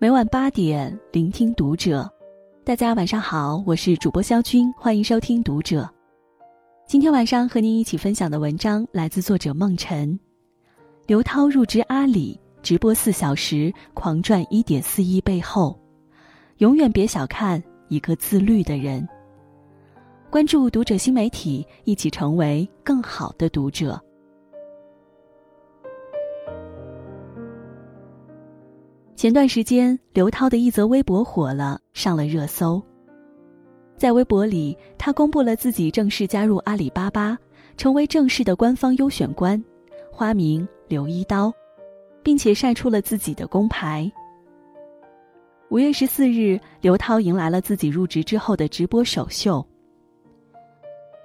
每晚八点，聆听读者。大家晚上好，我是主播肖军，欢迎收听《读者》。今天晚上和您一起分享的文章来自作者梦辰。刘涛入职阿里，直播四小时，狂赚一点四亿，背后，永远别小看一个自律的人。关注《读者》新媒体，一起成为更好的读者。前段时间，刘涛的一则微博火了，上了热搜。在微博里，他公布了自己正式加入阿里巴巴，成为正式的官方优选官，花名刘一刀，并且晒出了自己的工牌。五月十四日，刘涛迎来了自己入职之后的直播首秀。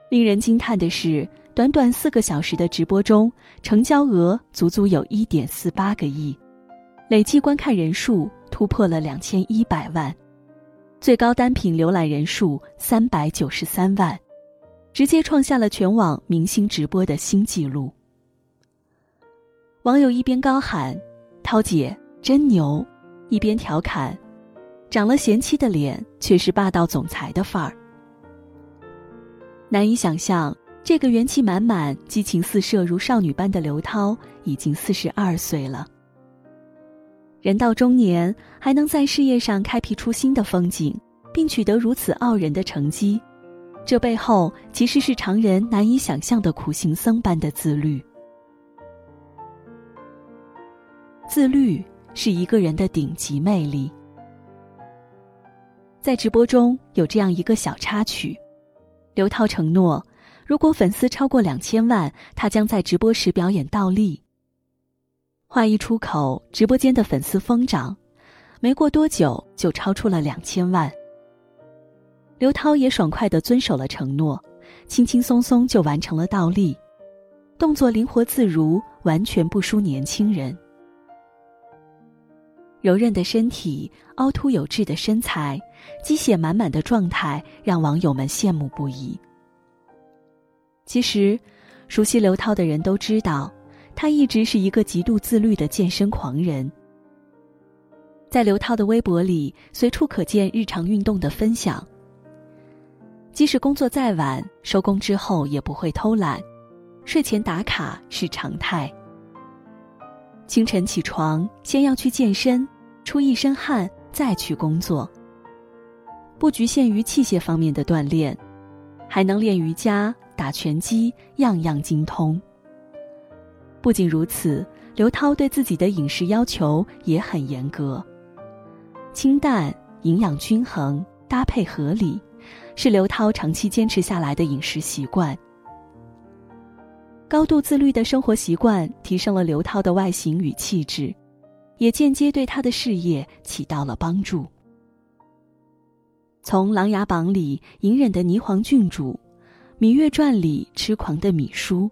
令人惊叹的是，短短四个小时的直播中，成交额足足有一点四八个亿。累计观看人数突破了两千一百万，最高单品浏览人数三百九十三万，直接创下了全网明星直播的新纪录。网友一边高喊“涛姐真牛”，一边调侃：“长了贤妻的脸，却是霸道总裁的范儿。”难以想象，这个元气满满、激情四射如少女般的刘涛，已经四十二岁了。人到中年还能在事业上开辟出新的风景，并取得如此傲人的成绩，这背后其实是常人难以想象的苦行僧般的自律。自律是一个人的顶级魅力。在直播中有这样一个小插曲：刘涛承诺，如果粉丝超过两千万，他将在直播时表演倒立。话一出口，直播间的粉丝疯涨，没过多久就超出了两千万。刘涛也爽快地遵守了承诺，轻轻松松就完成了倒立，动作灵活自如，完全不输年轻人。柔韧的身体，凹凸有致的身材，鸡血满满的状态，让网友们羡慕不已。其实，熟悉刘涛的人都知道。他一直是一个极度自律的健身狂人，在刘涛的微博里随处可见日常运动的分享。即使工作再晚，收工之后也不会偷懒，睡前打卡是常态。清晨起床，先要去健身，出一身汗再去工作。不局限于器械方面的锻炼，还能练瑜伽、打拳击，样样精通。不仅如此，刘涛对自己的饮食要求也很严格，清淡、营养均衡、搭配合理，是刘涛长期坚持下来的饮食习惯。高度自律的生活习惯提升了刘涛的外形与气质，也间接对他的事业起到了帮助。从《琅琊榜》里隐忍的霓凰郡主，《芈月传》里痴狂的芈姝。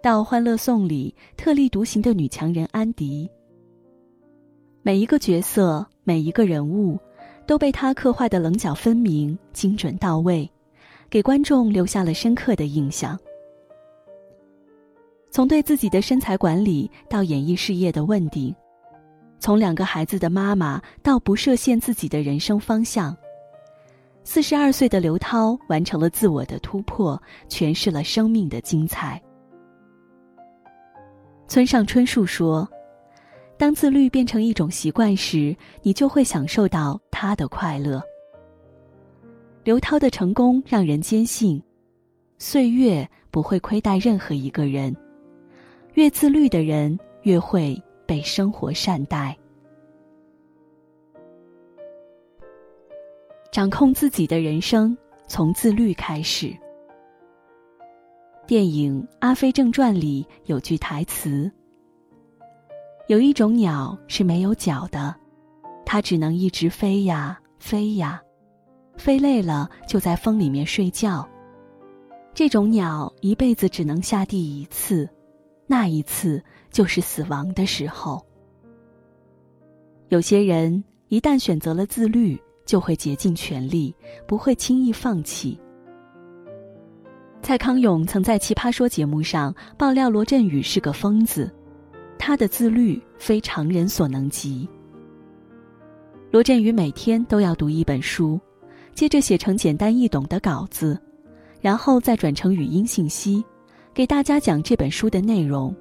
到《欢乐颂》里特立独行的女强人安迪，每一个角色、每一个人物，都被他刻画的棱角分明、精准到位，给观众留下了深刻的印象。从对自己的身材管理到演艺事业的问鼎，从两个孩子的妈妈到不设限自己的人生方向，四十二岁的刘涛完成了自我的突破，诠释了生命的精彩。村上春树说：“当自律变成一种习惯时，你就会享受到他的快乐。”刘涛的成功让人坚信，岁月不会亏待任何一个人，越自律的人越会被生活善待。掌控自己的人生，从自律开始。电影《阿飞正传》里有句台词：“有一种鸟是没有脚的，它只能一直飞呀飞呀，飞累了就在风里面睡觉。这种鸟一辈子只能下地一次，那一次就是死亡的时候。有些人一旦选择了自律，就会竭尽全力，不会轻易放弃。”蔡康永曾在《奇葩说》节目上爆料罗振宇是个疯子，他的自律非常人所能及。罗振宇每天都要读一本书，接着写成简单易懂的稿子，然后再转成语音信息，给大家讲这本书的内容。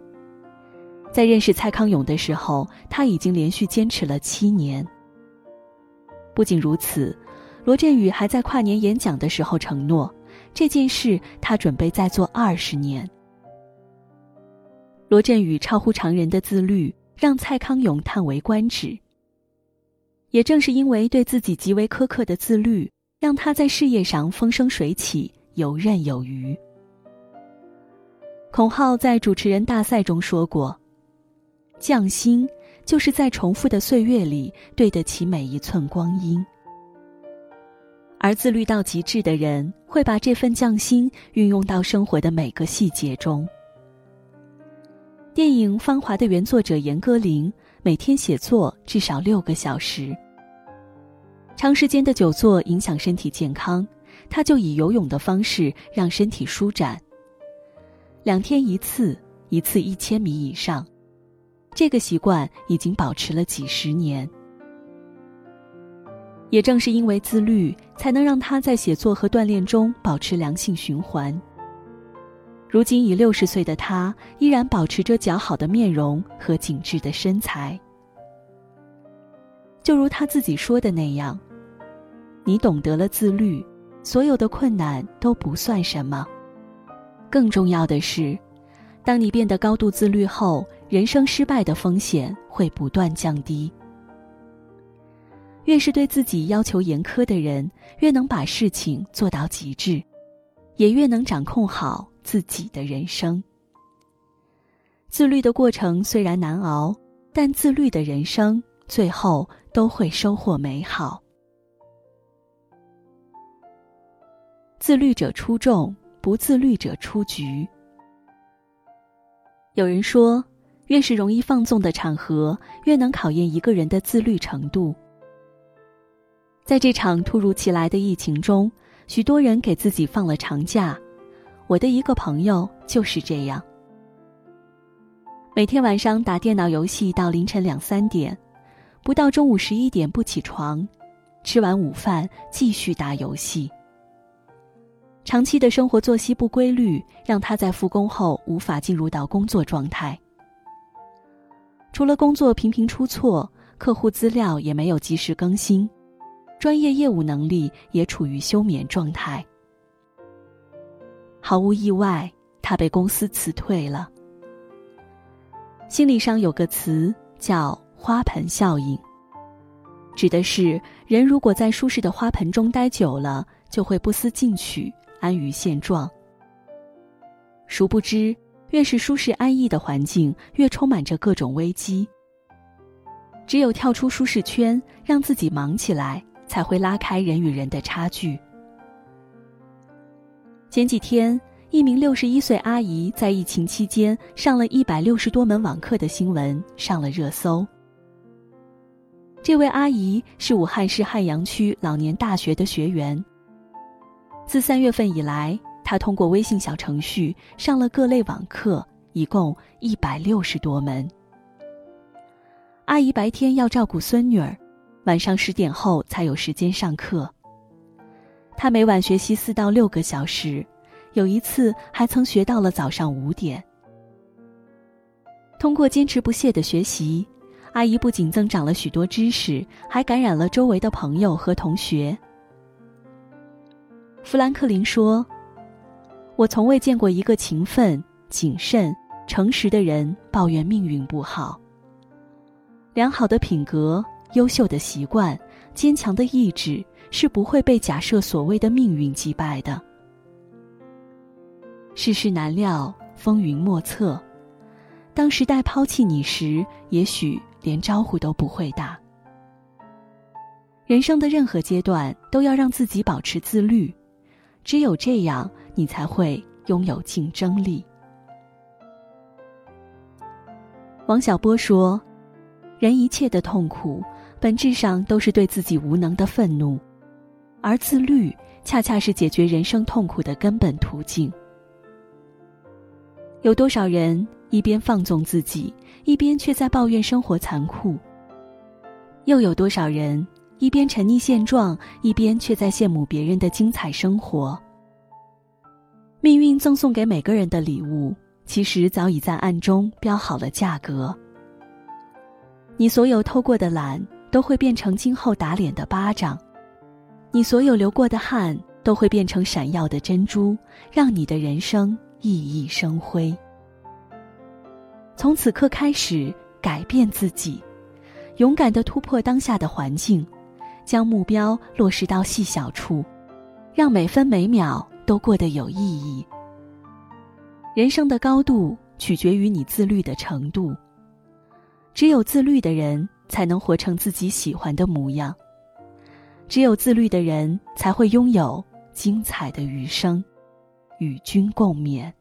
在认识蔡康永的时候，他已经连续坚持了七年。不仅如此，罗振宇还在跨年演讲的时候承诺，这件事他准备再做二十年。罗振宇超乎常人的自律，让蔡康永叹为观止。也正是因为对自己极为苛刻的自律，让他在事业上风生水起，游刃有余。孔浩在主持人大赛中说过。匠心，就是在重复的岁月里对得起每一寸光阴。而自律到极致的人，会把这份匠心运用到生活的每个细节中。电影《芳华》的原作者严歌苓，每天写作至少六个小时。长时间的久坐影响身体健康，他就以游泳的方式让身体舒展。两天一次，一次一千米以上。这个习惯已经保持了几十年，也正是因为自律，才能让他在写作和锻炼中保持良性循环。如今已六十岁的他，依然保持着姣好的面容和紧致的身材。就如他自己说的那样：“你懂得了自律，所有的困难都不算什么。更重要的是。”当你变得高度自律后，人生失败的风险会不断降低。越是对自己要求严苛的人，越能把事情做到极致，也越能掌控好自己的人生。自律的过程虽然难熬，但自律的人生最后都会收获美好。自律者出众，不自律者出局。有人说，越是容易放纵的场合，越能考验一个人的自律程度。在这场突如其来的疫情中，许多人给自己放了长假。我的一个朋友就是这样，每天晚上打电脑游戏到凌晨两三点，不到中午十一点不起床，吃完午饭继续打游戏。长期的生活作息不规律，让他在复工后无法进入到工作状态。除了工作频频出错，客户资料也没有及时更新，专业业务能力也处于休眠状态。毫无意外，他被公司辞退了。心理上有个词叫“花盆效应”，指的是人如果在舒适的花盆中待久了，就会不思进取。安于现状。殊不知，越是舒适安逸的环境，越充满着各种危机。只有跳出舒适圈，让自己忙起来，才会拉开人与人的差距。前几天，一名六十一岁阿姨在疫情期间上了一百六十多门网课的新闻上了热搜。这位阿姨是武汉市汉阳区老年大学的学员。自三月份以来，他通过微信小程序上了各类网课，一共一百六十多门。阿姨白天要照顾孙女儿，晚上十点后才有时间上课。她每晚学习四到六个小时，有一次还曾学到了早上五点。通过坚持不懈的学习，阿姨不仅增长了许多知识，还感染了周围的朋友和同学。富兰克林说：“我从未见过一个勤奋、谨慎、诚实的人抱怨命运不好。良好的品格、优秀的习惯、坚强的意志是不会被假设所谓的命运击败的。世事难料，风云莫测。当时代抛弃你时，也许连招呼都不会打。人生的任何阶段，都要让自己保持自律。”只有这样，你才会拥有竞争力。王小波说：“人一切的痛苦，本质上都是对自己无能的愤怒，而自律恰恰是解决人生痛苦的根本途径。”有多少人一边放纵自己，一边却在抱怨生活残酷？又有多少人一边沉溺现状，一边却在羡慕别人的精彩生活。命运赠送给每个人的礼物，其实早已在暗中标好了价格。你所有偷过的懒，都会变成今后打脸的巴掌；你所有流过的汗，都会变成闪耀的珍珠，让你的人生熠熠生辉。从此刻开始，改变自己，勇敢的突破当下的环境，将目标落实到细小处，让每分每秒都过得有意义。人生的高度取决于你自律的程度。只有自律的人，才能活成自己喜欢的模样。只有自律的人，才会拥有精彩的余生。与君共勉。